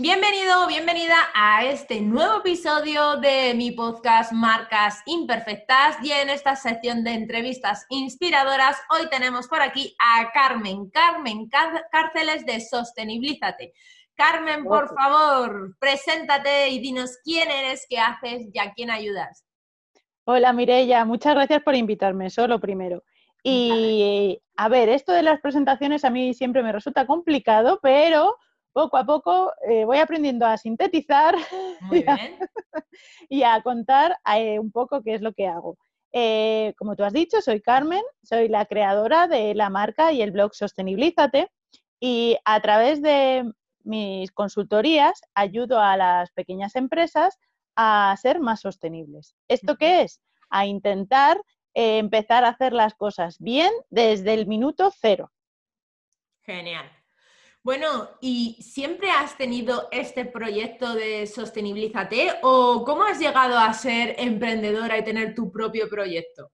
Bienvenido, bienvenida a este nuevo episodio de mi podcast Marcas Imperfectas y en esta sección de entrevistas inspiradoras hoy tenemos por aquí a Carmen, Carmen Cárceles de Sostenibilízate. Carmen, por favor, preséntate y dinos quién eres, qué haces y a quién ayudas. Hola Mireya, muchas gracias por invitarme, solo primero. Y a ver, esto de las presentaciones a mí siempre me resulta complicado, pero poco a poco eh, voy aprendiendo a sintetizar y, a, contar eh, un poco qué es lo que hago. Eh, como tú has dicho, soy Carmen, soy la creadora de la marca y el blog Sostenibilízate y a través de mis consultorías ayudo a las pequeñas empresas a ser más sostenibles. ¿Esto qué es? A intentar empezar a hacer las cosas bien desde el minuto cero. Genial. Bueno, ¿y siempre has tenido este proyecto de Sostenibilízate o cómo has llegado a ser emprendedora y tener tu propio proyecto?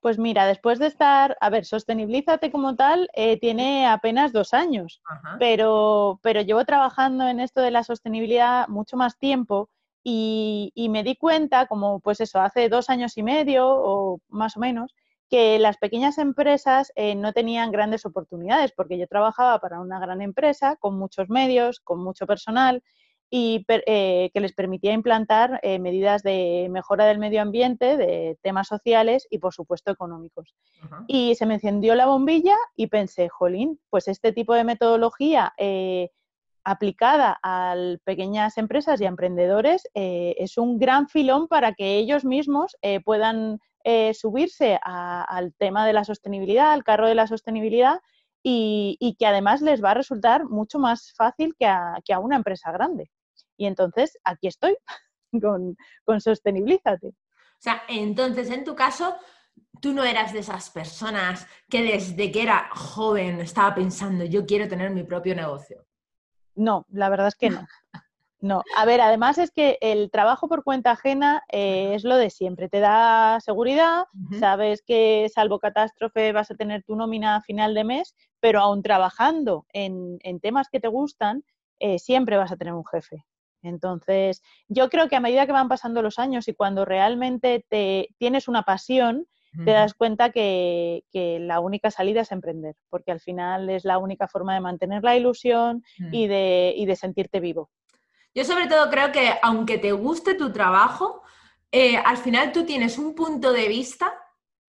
Pues mira, después de estar, a ver, Sostenibilízate como tal eh, tiene apenas dos años, pero, pero llevo trabajando en esto de la sostenibilidad mucho más tiempo y, y me di cuenta, como pues eso, hace dos años y medio o más o menos, que las pequeñas empresas eh, no tenían grandes oportunidades, porque yo trabajaba para una gran empresa con muchos medios, con mucho personal y eh, que les permitía implantar eh, medidas de mejora del medio ambiente, de temas sociales y, por supuesto, económicos. Y se me encendió la bombilla y pensé, jolín, pues este tipo de metodología aplicada a pequeñas empresas y a emprendedores es un gran filón para que ellos mismos puedan eh, subirse al tema de la sostenibilidad, al carro de la sostenibilidad y, que además les va a resultar mucho más fácil que a, una empresa grande. Y entonces aquí estoy con, con Sostenibilízate. O sea, entonces en tu caso, tú no eras de esas personas que desde que era joven estaba pensando, yo quiero tener mi propio negocio. No, la verdad es que no. No, a ver, además es que el trabajo por cuenta ajena eh, es lo de siempre. Te da seguridad, sabes que salvo catástrofe vas a tener tu nómina a final de mes, pero aún trabajando en, temas que te gustan, eh, siempre vas a tener un jefe. Entonces, yo creo que a medida que van pasando los años y cuando realmente te tienes una pasión, te das cuenta que, la única salida es emprender, porque al final es la única forma de mantener la ilusión y, de, y de sentirte vivo. Yo sobre todo creo que aunque te guste tu trabajo, eh, al final tú tienes un punto de vista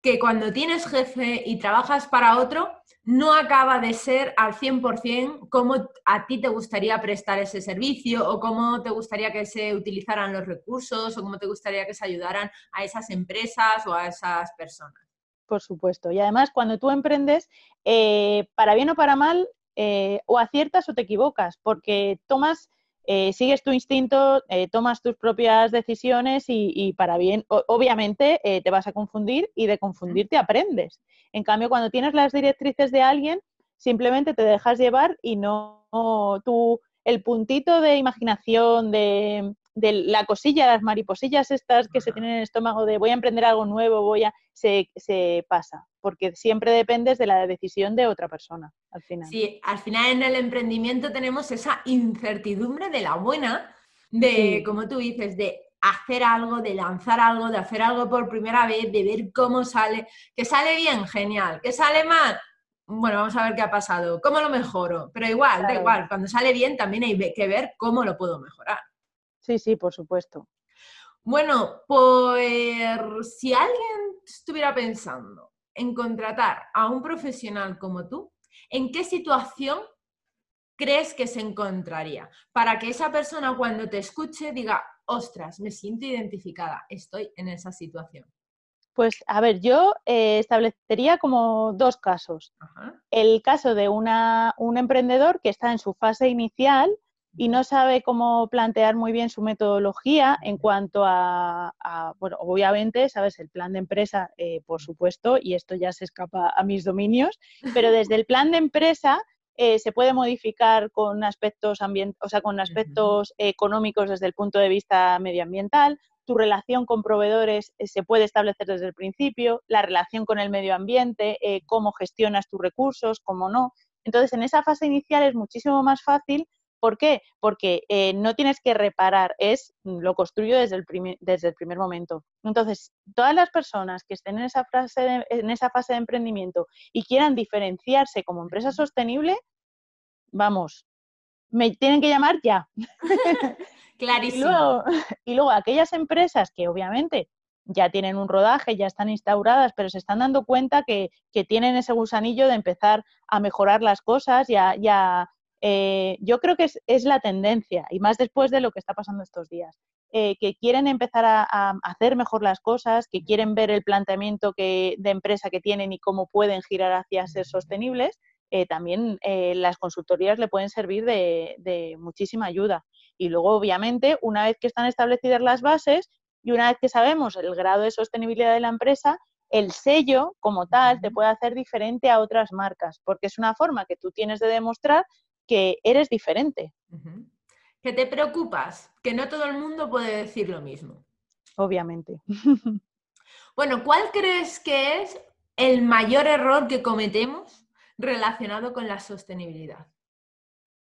que cuando tienes jefe y trabajas para otro, no acaba de ser al 100% cómo a ti te gustaría prestar ese servicio o cómo te gustaría que se utilizaran los recursos o cómo te gustaría que se ayudaran a esas empresas o a esas personas. Por supuesto. Y además, cuando tú emprendes, eh, para bien o para mal, eh, o aciertas o te equivocas, porque tomas eh, sigues tu instinto, eh, tomas tus propias decisiones y, para bien, obviamente eh, te vas a confundir y de confundirte aprendes. En cambio, cuando tienes las directrices de alguien, simplemente te dejas llevar y no, no tú, el puntito de imaginación, de, de la cosilla, las mariposillas estas que se tienen en el estómago de voy a emprender algo nuevo, voy a, se, se pasa, porque siempre dependes de la decisión de otra persona al final. Sí, al final en el emprendimiento tenemos esa incertidumbre de la buena, de, como tú dices, de hacer algo, de lanzar algo, de hacer algo por primera vez, de ver cómo sale, que sale bien, genial, que sale mal, bueno, vamos a ver qué ha pasado, cómo lo mejoro, pero igual, da igual, cuando sale bien también hay que ver cómo lo puedo mejorar. Sí, sí, por supuesto. Bueno, pues si alguien estuviera pensando en contratar a un profesional como tú, ¿en qué situación crees que se encontraría? Para que esa persona cuando te escuche diga, ostras, me siento identificada, estoy en esa situación. Pues a ver, yo eh, establecería como dos casos. El caso de una, un emprendedor que está en su fase inicial y no sabe cómo plantear muy bien su metodología en cuanto a, bueno, obviamente, sabes, el plan de empresa, eh, por supuesto, y esto ya se escapa a mis dominios, pero desde el plan de empresa eh, se puede modificar con aspectos, o sea, con aspectos económicos desde el punto de vista medioambiental, tu relación con proveedores eh, se puede establecer desde el principio, la relación con el medio ambiente, cómo gestionas tus recursos, cómo no. Entonces, en esa fase inicial es muchísimo más fácil ¿Por qué? Porque eh, no tienes que reparar, es mm, lo construyo desde el, primer, desde el primer momento. Entonces, todas las personas que estén en esa, fase en esa fase de emprendimiento y quieran diferenciarse como empresa sostenible, vamos, me tienen que llamar ya. Clarísimo. y, luego, aquellas empresas que obviamente ya tienen un rodaje, ya están instauradas, pero se están dando cuenta que, tienen ese gusanillo de empezar a mejorar las cosas y a, eh, yo creo que es, la tendencia, y más después de lo que está pasando estos días, eh, que quieren empezar a, hacer mejor las cosas, que quieren ver el planteamiento que, de empresa que tienen y cómo pueden girar hacia ser sostenibles, eh, también las consultorías le pueden servir de, de muchísima ayuda. Y luego, obviamente, una vez que están establecidas las bases y una vez que sabemos el grado de sostenibilidad de la empresa, el sello como tal te puede hacer diferente a otras marcas, porque es una forma que tú tienes de demostrar que eres diferente. Que te preocupas, que no todo el mundo puede decir lo mismo. Obviamente. bueno, ¿cuál crees que es el mayor error que cometemos relacionado con la sostenibilidad?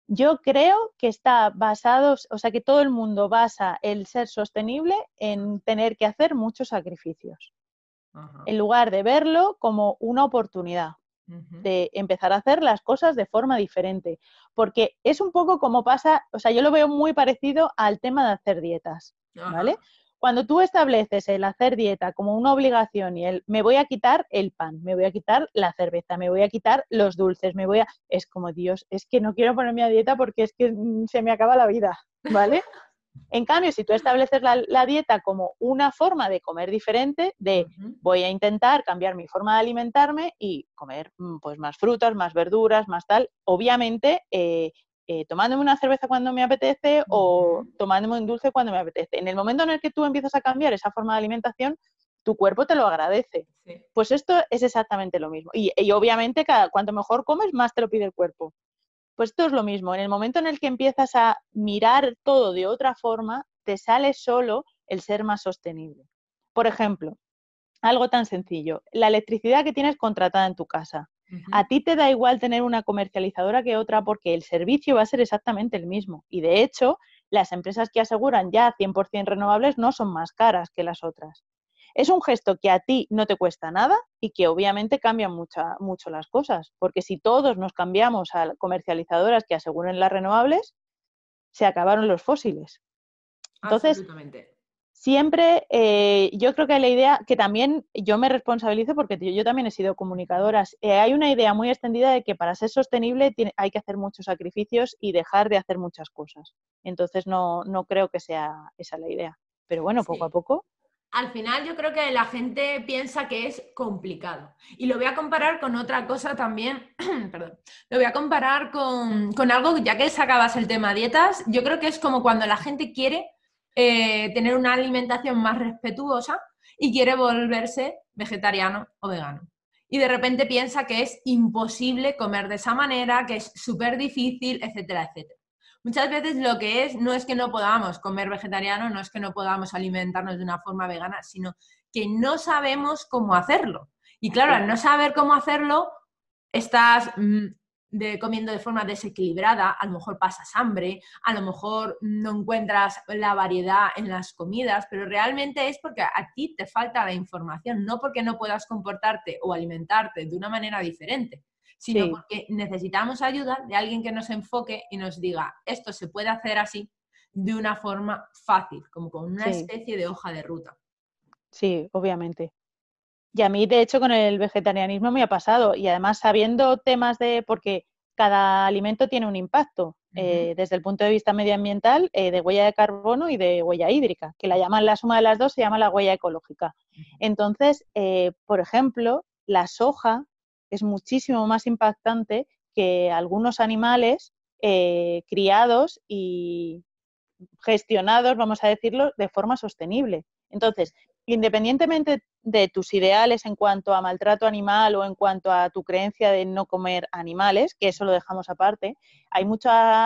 Yo creo que está basado, o sea, que todo el mundo basa el ser sostenible en tener que hacer muchos sacrificios, en lugar de verlo como una oportunidad de empezar a hacer las cosas de forma diferente. Porque es un poco como pasa, o sea, yo lo veo muy parecido al tema de hacer dietas, ¿vale? Cuando tú estableces el hacer dieta como una obligación y el me voy a quitar el pan, me voy a quitar la cerveza, me voy a quitar los dulces, me voy a... Es como, Dios, es que no quiero ponerme a dieta porque es que mm, se me acaba la vida, ¿vale? En cambio, si tú estableces la, dieta como una forma de comer diferente, de voy a intentar cambiar mi forma de alimentarme y comer mm, pues más frutas, más verduras, más tal, obviamente eh, eh, tomándome una cerveza cuando me apetece o tomándome un dulce cuando me apetece. En el momento en el que tú empiezas a cambiar esa forma de alimentación, tu cuerpo te lo agradece. Pues esto es exactamente lo mismo. Y, y obviamente, cada, cuanto mejor comes, más te lo pide el cuerpo. Pues esto es lo mismo, en el momento en el que empiezas a mirar todo de otra forma, te sale solo el ser más sostenible. Por ejemplo, algo tan sencillo, la electricidad que tienes contratada en tu casa. A ti te da igual tener una comercializadora que otra porque el servicio va a ser exactamente el mismo. Y de hecho, las empresas que aseguran ya 100% renovables no son más caras que las otras. Es un gesto que a ti no te cuesta nada y que obviamente cambia mucho las cosas, porque si todos nos cambiamos a comercializadoras que aseguren las renovables, se acabaron los fósiles. Entonces, siempre eh, yo creo que hay la idea que también yo me responsabilizo porque yo, también he sido comunicadora. Eh, hay una idea muy extendida de que para ser sostenible hay que hacer muchos sacrificios y dejar de hacer muchas cosas. Entonces no, no creo que sea esa la idea. Pero bueno, poco a poco al final yo creo que la gente piensa que es complicado. Y lo voy a comparar con otra cosa también, perdón, lo voy a comparar con, algo, ya que sacabas el tema dietas, yo creo que es como cuando la gente quiere eh, tener una alimentación más respetuosa y quiere volverse vegetariano o vegano. Y de repente piensa que es imposible comer de esa manera, que es súper difícil, etcétera, etcétera. Muchas veces lo que es no es que no podamos comer vegetariano, no es que no podamos alimentarnos de una forma vegana, sino que no sabemos cómo hacerlo. Y claro, al no saber cómo hacerlo, estás mm, comiendo de forma desequilibrada, a lo mejor pasas hambre, a lo mejor no encuentras la variedad en las comidas, pero realmente es porque a ti te falta la información, no porque no puedas comportarte o alimentarte de una manera diferente, sino porque necesitamos ayuda de alguien que nos enfoque y nos diga, esto se puede hacer así de una forma fácil, como con una especie de hoja de ruta. Sí, obviamente. Y a mí, de hecho, con el vegetarianismo me ha pasado. Y además, sabiendo temas de, porque cada alimento tiene un impacto, eh, desde el punto de vista medioambiental, eh, de huella de carbono y de huella hídrica, que la llaman la suma de las dos, se llama la huella ecológica. Entonces, eh, por ejemplo, la soja es muchísimo más impactante que algunos animales eh, criados y gestionados, vamos a decirlo, de forma sostenible. Entonces, independientemente de tus ideales en cuanto a maltrato animal o en cuanto a tu creencia de no comer animales, que eso lo dejamos aparte, hay,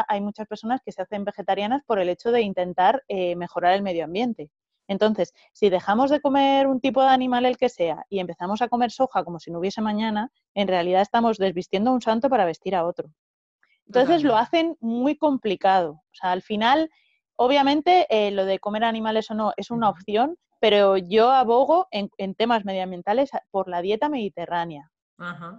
hay muchas personas que se hacen vegetarianas por el hecho de intentar eh, mejorar el medio ambiente. Entonces, si dejamos de comer un tipo de animal el que sea y empezamos a comer soja como si no hubiese mañana, en realidad estamos desvistiendo a un santo para vestir a otro. Entonces lo hacen muy complicado. O sea, al final, obviamente, eh, lo de comer animales o no es una opción, pero yo abogo en, temas medioambientales por la dieta mediterránea,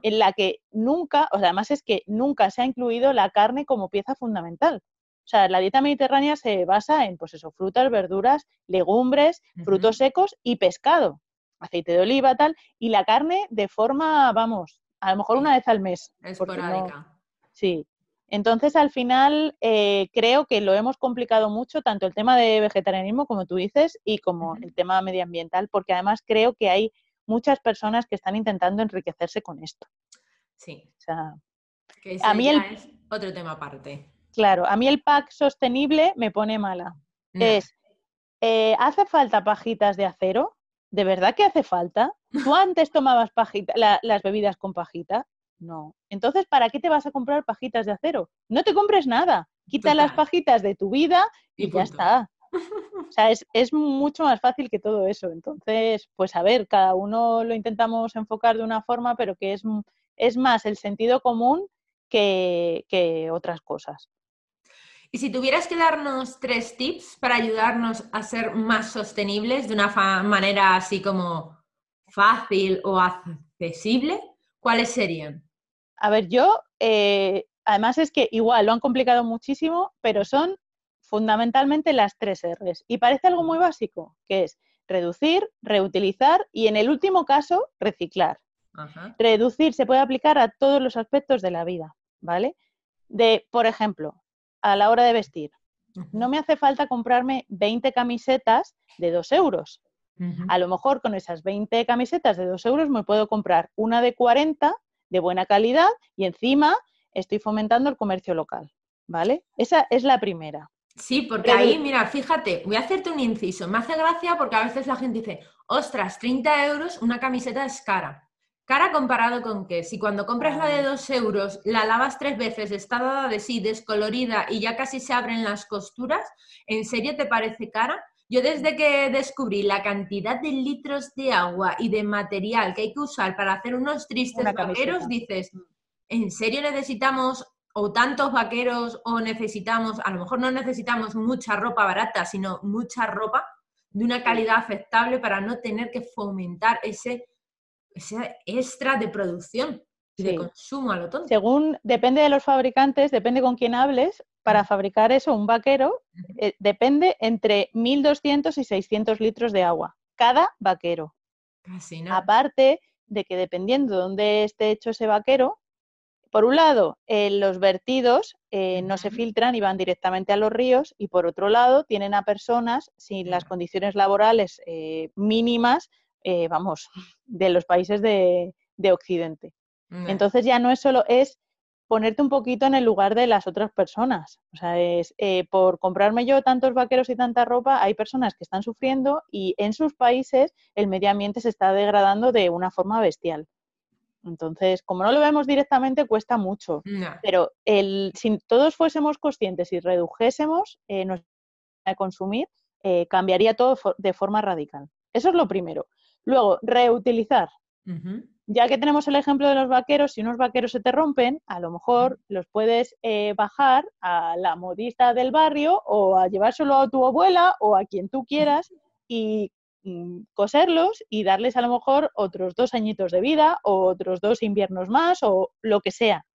en la que nunca, o sea, además es que nunca se ha incluido la carne como pieza fundamental. O sea, la dieta mediterránea se basa en, pues eso, frutas, verduras, legumbres, frutos secos y pescado, aceite de oliva, tal, y la carne de forma, vamos, a lo mejor una vez al mes. Esporádica. sí, entonces, al final, eh, creo que lo hemos complicado mucho, tanto el tema de vegetarianismo, como tú dices, y como el tema medioambiental, porque además creo que hay muchas personas que están intentando enriquecerse con esto. Sí. O sea, que a mí el... es otro tema aparte. Claro, a mí el pack sostenible me pone mala. Es, eh, ¿hace falta pajitas de acero? ¿De verdad que hace falta? ¿Tú antes tomabas pajita, las bebidas con pajita? No. Entonces, ¿para qué te vas a comprar pajitas de acero? No te compres nada. Quita las pajitas de tu vida y, ya está. O sea, es, mucho más fácil que todo eso. Entonces, pues a ver, cada uno lo intentamos enfocar de una forma, pero que es, es más el sentido común que, que otras cosas. Y si tuvieras que darnos tres tips para ayudarnos a ser más sostenibles de una manera así como fácil o accesible, ¿cuáles serían? A ver, yo, eh, además es que igual lo han complicado muchísimo, pero son fundamentalmente las tres R's. Y parece algo muy básico, que es reducir, reutilizar y en el último caso, reciclar. Reducir se puede aplicar a todos los aspectos de la vida, ¿vale? De, por ejemplo, a la hora de vestir. No me hace falta comprarme 20 camisetas de 2 euros. A lo mejor con esas 20 camisetas de 2 euros me puedo comprar una de 40 de buena calidad y encima estoy fomentando el comercio local, ¿vale? Esa es la primera. Sí, porque ahí, mira, fíjate, voy a hacerte un inciso. Me hace gracia porque a veces la gente dice, ostras, 30 euros, una camiseta es cara. Cara comparado con que si cuando compras la de 2 euros la lavas tres veces, está dada de sí, descolorida y ya casi se abren las costuras, ¿en serio te parece cara? Yo desde que descubrí la cantidad de litros de agua y de material que hay que usar para hacer unos tristes vaqueros, dices, mm. ¿en serio necesitamos o tantos vaqueros o necesitamos, a lo mejor no necesitamos mucha ropa barata, sino mucha ropa de una calidad aceptable para no tener que fomentar ese, ese extra de producción y de consumo a lo tonto? Según, depende de los fabricantes, depende con quién hables, para fabricar eso, un vaquero, eh, depende entre 1.200 y 600 litros de agua, cada vaquero. Aparte de que dependiendo de dónde esté hecho ese vaquero, por un lado, eh, los vertidos eh, no se filtran y van directamente a los ríos y por otro lado, tienen a personas sin las condiciones laborales mínimas, vamos, de los países de, Occidente. Entonces ya no es solo, es ponerte un poquito en el lugar de las otras personas. O sea, es eh, por comprarme yo tantos vaqueros y tanta ropa, hay personas que están sufriendo y en sus países el medio ambiente se está degradando de una forma bestial. Entonces, como no lo vemos directamente, cuesta mucho. Pero el, si todos fuésemos conscientes y redujésemos eh, nuestra de consumir, eh, cambiaría todo de forma radical. Eso es lo primero. Luego, reutilizar. Ya que tenemos el ejemplo de los vaqueros, si unos vaqueros se te rompen, a lo mejor los puedes eh, bajar a la modista del barrio o a llevárselo a tu abuela o a quien tú quieras y mm, coserlos y darles a lo mejor otros dos añitos de vida o otros dos inviernos más o lo que sea.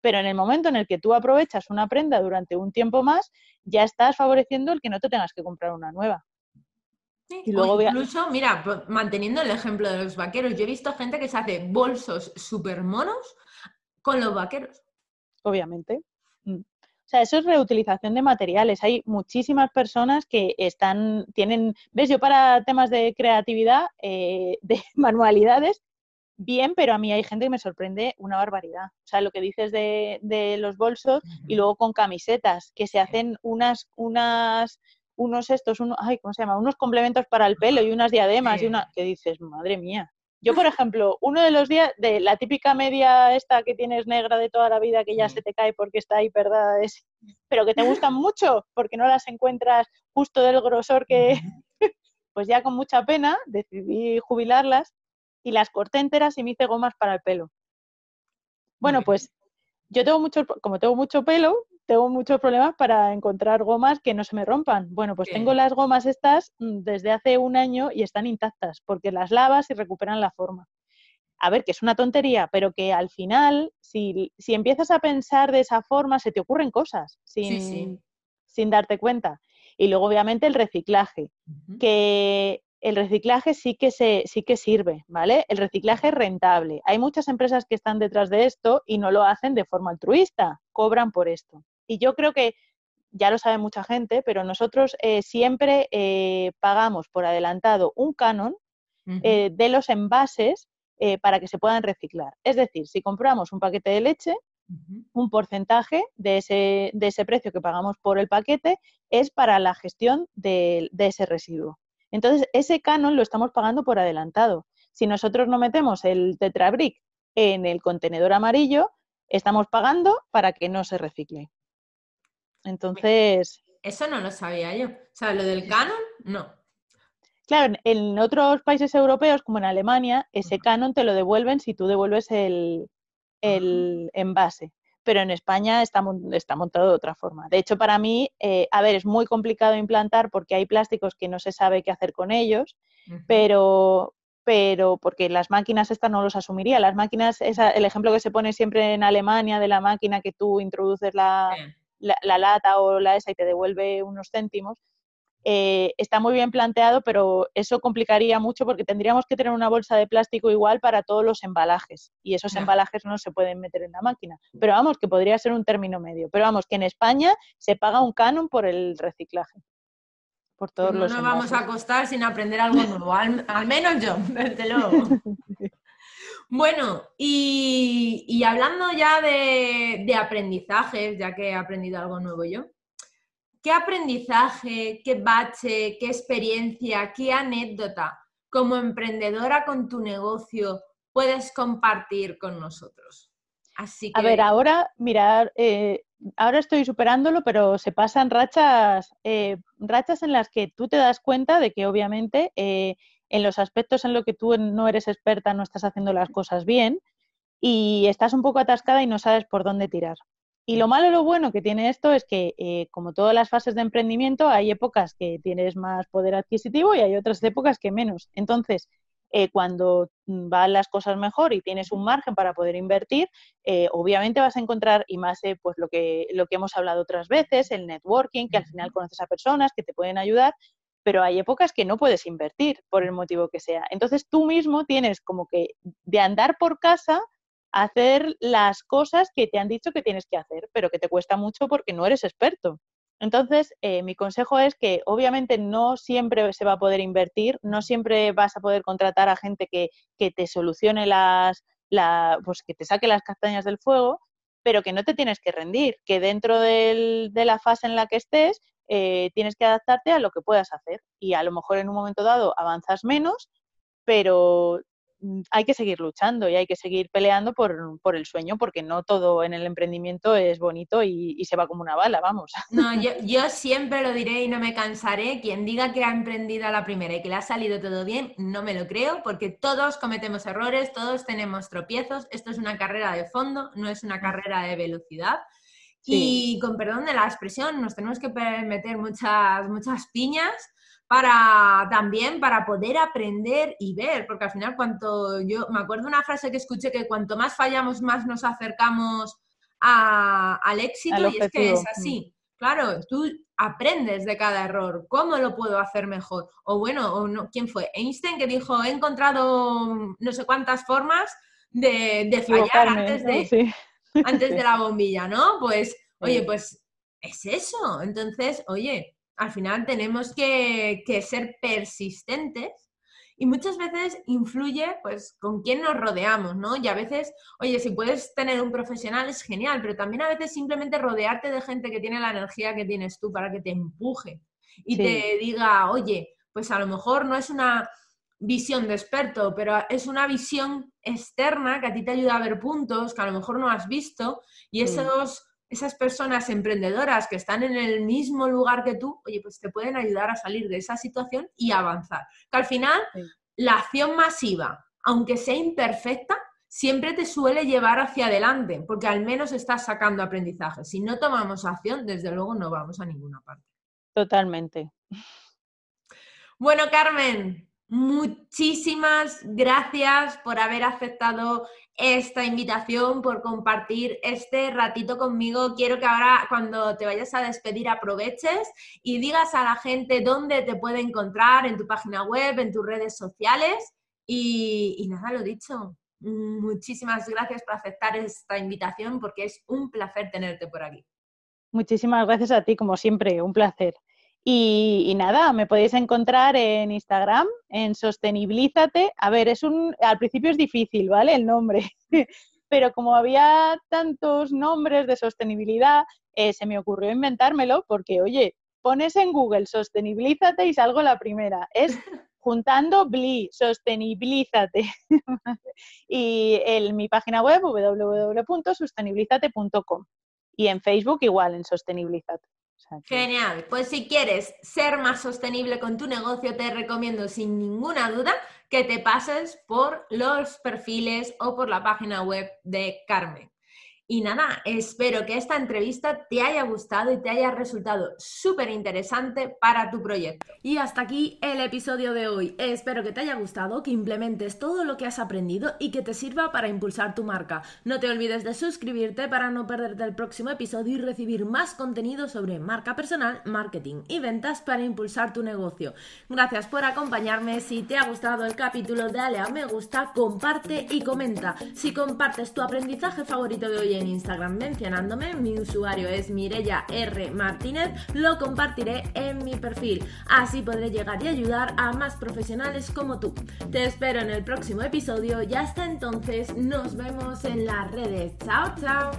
Pero en el momento en el que tú aprovechas una prenda durante un tiempo más, ya estás favoreciendo el que no te tengas que comprar una nueva y luego incluso, mira, manteniendo el ejemplo de los vaqueros, yo he visto gente que se hace bolsos super monos con los vaqueros. Obviamente. Mm. O sea, eso es reutilización de materiales. Hay muchísimas personas que están, tienen, ves, yo para temas de creatividad, eh, de manualidades, bien, pero a mí hay gente que me sorprende una barbaridad. O sea, lo que dices de, los bolsos y luego con camisetas, que se hacen unas, unas, unos estos, unos, ay, ¿cómo se llama? Unos complementos para el pelo y unas diademas y una, que dices, madre mía. Yo, por ejemplo, uno de los días, de la típica media esta que tienes negra de toda la vida, que ya se te cae porque está ahí, ¿verdad? Es, pero que te gustan mucho, porque no las encuentras justo del grosor que, pues ya con mucha pena decidí jubilarlas y las corté enteras y me hice gomas para el pelo. Bueno, pues yo tengo mucho, como tengo mucho pelo, tengo muchos problemas para encontrar gomas que no se me rompan. Bueno, pues tengo las gomas estas mm, desde hace un año y están intactas, porque las lavas y recuperan la forma. A ver, que es una tontería, pero que al final, si, empiezas a pensar de esa forma, se te ocurren cosas sin, sin darte cuenta. Y luego, obviamente, el reciclaje, que el reciclaje sí que, se, sí que sirve, ¿vale? El reciclaje es rentable. Hay muchas empresas que están detrás de esto y no lo hacen de forma altruista, cobran por esto. Y yo creo que ya lo sabe mucha gente, pero nosotros eh, siempre eh, pagamos por adelantado un canon eh, de los envases para que se puedan reciclar. Es decir, si compramos un paquete de leche, un porcentaje de ese, de ese, precio que pagamos por el paquete es para la gestión de ese residuo. Entonces, ese canon lo estamos pagando por adelantado. Si nosotros no metemos el tetrabric en el contenedor amarillo, estamos pagando para que no se recicle. Entonces... Eso no lo sabía yo. O sea, lo del canon, no. Claro, en otros países europeos, como en Alemania, ese canon te lo devuelven si tú devuelves el, el envase pero en España está, está montado de otra forma. De hecho, para mí, eh, a ver, es muy complicado implantar porque hay plásticos que no se sabe qué hacer con ellos, pero, pero porque las máquinas estas no los asumiría. Las máquinas, el ejemplo que se pone siempre en Alemania de la máquina que tú introduces la, la, lata o la esa y te devuelve unos céntimos, eh, está muy bien planteado, pero eso complicaría mucho porque tendríamos que tener una bolsa de plástico igual para todos los embalajes y esos embalajes no se pueden meter en la máquina. Pero vamos, que podría ser un término medio. Pero vamos, que en España se paga un canon por el reciclaje. Por todos no nos vamos a acostar sin aprender algo nuevo, al, menos yo, desde luego. Bueno, y, hablando ya de, de aprendizajes, ya que he aprendido algo nuevo yo, ¿Qué aprendizaje, qué bache, qué experiencia, qué anécdota como emprendedora con tu negocio puedes compartir con nosotros? Así A ver, ahora, mirar, eh, ahora estoy superándolo, pero se pasan rachas, eh, rachas en las que tú te das cuenta de que obviamente eh, en los aspectos en los que tú no eres experta no estás haciendo las cosas bien y estás un poco atascada y no sabes por dónde tirar. Y lo malo, lo bueno que tiene esto es que, eh, como todas las fases de emprendimiento, hay épocas que tienes más poder adquisitivo y hay otras épocas que menos. Entonces, eh, cuando van las cosas mejor y tienes un margen para poder invertir, eh, obviamente vas a encontrar, y más pues lo que, lo que hemos hablado otras veces, el networking, que al final conoces a personas que te pueden ayudar, pero hay épocas que no puedes invertir por el motivo que sea. Entonces tú mismo tienes como que de andar por casa hacer las cosas que te han dicho que tienes que hacer, pero que te cuesta mucho porque no eres experto. Entonces, eh, mi consejo es que obviamente no siempre se va a poder invertir, no siempre vas a poder contratar a gente que, te solucione las, la, pues que te saque las castañas del fuego, pero que no te tienes que rendir, que dentro de la fase en la que estés eh, tienes que adaptarte a lo que puedas hacer y a lo mejor en un momento dado avanzas menos, pero Mm, hay que seguir luchando y hay que seguir peleando por, el sueño, porque no todo en el emprendimiento es bonito y, se va como una bala, vamos. No, yo, siempre lo diré y no me cansaré. Quien diga que ha emprendido a la primera y que le ha salido todo bien, no me lo creo, porque todos cometemos errores, todos tenemos tropiezos. Esto es una carrera de fondo, no es una mm. carrera de velocidad. Y con perdón de la expresión, nos tenemos que meter muchas, muchas piñas para también para poder aprender y ver, porque al final cuanto yo me acuerdo una frase que escuché que cuanto más fallamos más nos acercamos al éxito y es que es así. Claro, tú aprendes de cada error, cómo lo puedo hacer mejor. O bueno, o no, ¿quién fue? Einstein que dijo, he encontrado no sé cuántas formas de, fallar antes de, antes de la bombilla, ¿no? Pues, oye, pues es eso. Entonces, oye, al final tenemos que, ser persistentes Y muchas veces influye, pues, con quién nos rodeamos, ¿no? Y a veces, oye, si puedes tener un profesional es genial, pero también a veces simplemente rodearte de gente que tiene la energía que tienes tú para que te empuje y te diga, oye, pues a lo mejor no es una visión de experto, pero es una visión externa que a ti te ayuda a ver puntos que a lo mejor no has visto y esos, esas personas emprendedoras que están en el mismo lugar que tú, oye, pues te pueden ayudar a salir de esa situación y avanzar. Que al final, la acción masiva, aunque sea imperfecta, siempre te suele llevar hacia adelante, porque al menos estás sacando aprendizaje. Si no tomamos acción, desde luego no vamos a ninguna parte. Totalmente. Bueno, Carmen, muchísimas gracias por haber aceptado esta invitación, por compartir este ratito conmigo. Quiero que ahora cuando te vayas a despedir aproveches y digas a la gente dónde te puede encontrar en tu página web, en tus redes sociales. Y, nada, lo dicho. Muchísimas gracias por aceptar esta invitación porque es un placer tenerte por aquí. Muchísimas gracias a ti, como siempre, un placer. Y, nada, me podéis encontrar en Instagram, en Sostenibilízate. A ver, es un, al principio es difícil, ¿vale? El nombre. Pero como había tantos nombres de sostenibilidad, eh, se me ocurrió inventármelo porque, oye, pones en Google Sostenibilízate y salgo la primera. Es juntando BLI, Sostenibilízate. y en mi página web www.sostenibilízate.com. Y en Facebook igual, en Sostenibilízate. Genial. Pues si quieres ser más sostenible con tu negocio, te recomiendo sin ninguna duda que te pases por los perfiles o por la página web de Carmen. Y nada, espero que esta entrevista te haya gustado y te haya resultado súper interesante para tu proyecto. Y hasta aquí el episodio de hoy. Espero que te haya gustado, que implementes todo lo que has aprendido y que te sirva para impulsar tu marca. No te olvides de suscribirte para no perderte el próximo episodio y recibir más contenido sobre marca personal, marketing y ventas para impulsar tu negocio. Gracias por acompañarme. Si te ha gustado el capítulo, dale a me gusta, comparte y comenta. Si compartes tu aprendizaje favorito de hoy en Instagram mencionándome. Mi usuario es Mirella R. Martínez. Lo compartiré en mi perfil. Así podré llegar y ayudar a más profesionales como tú. Te espero en el próximo episodio y hasta entonces nos vemos en las redes. Chao, chao.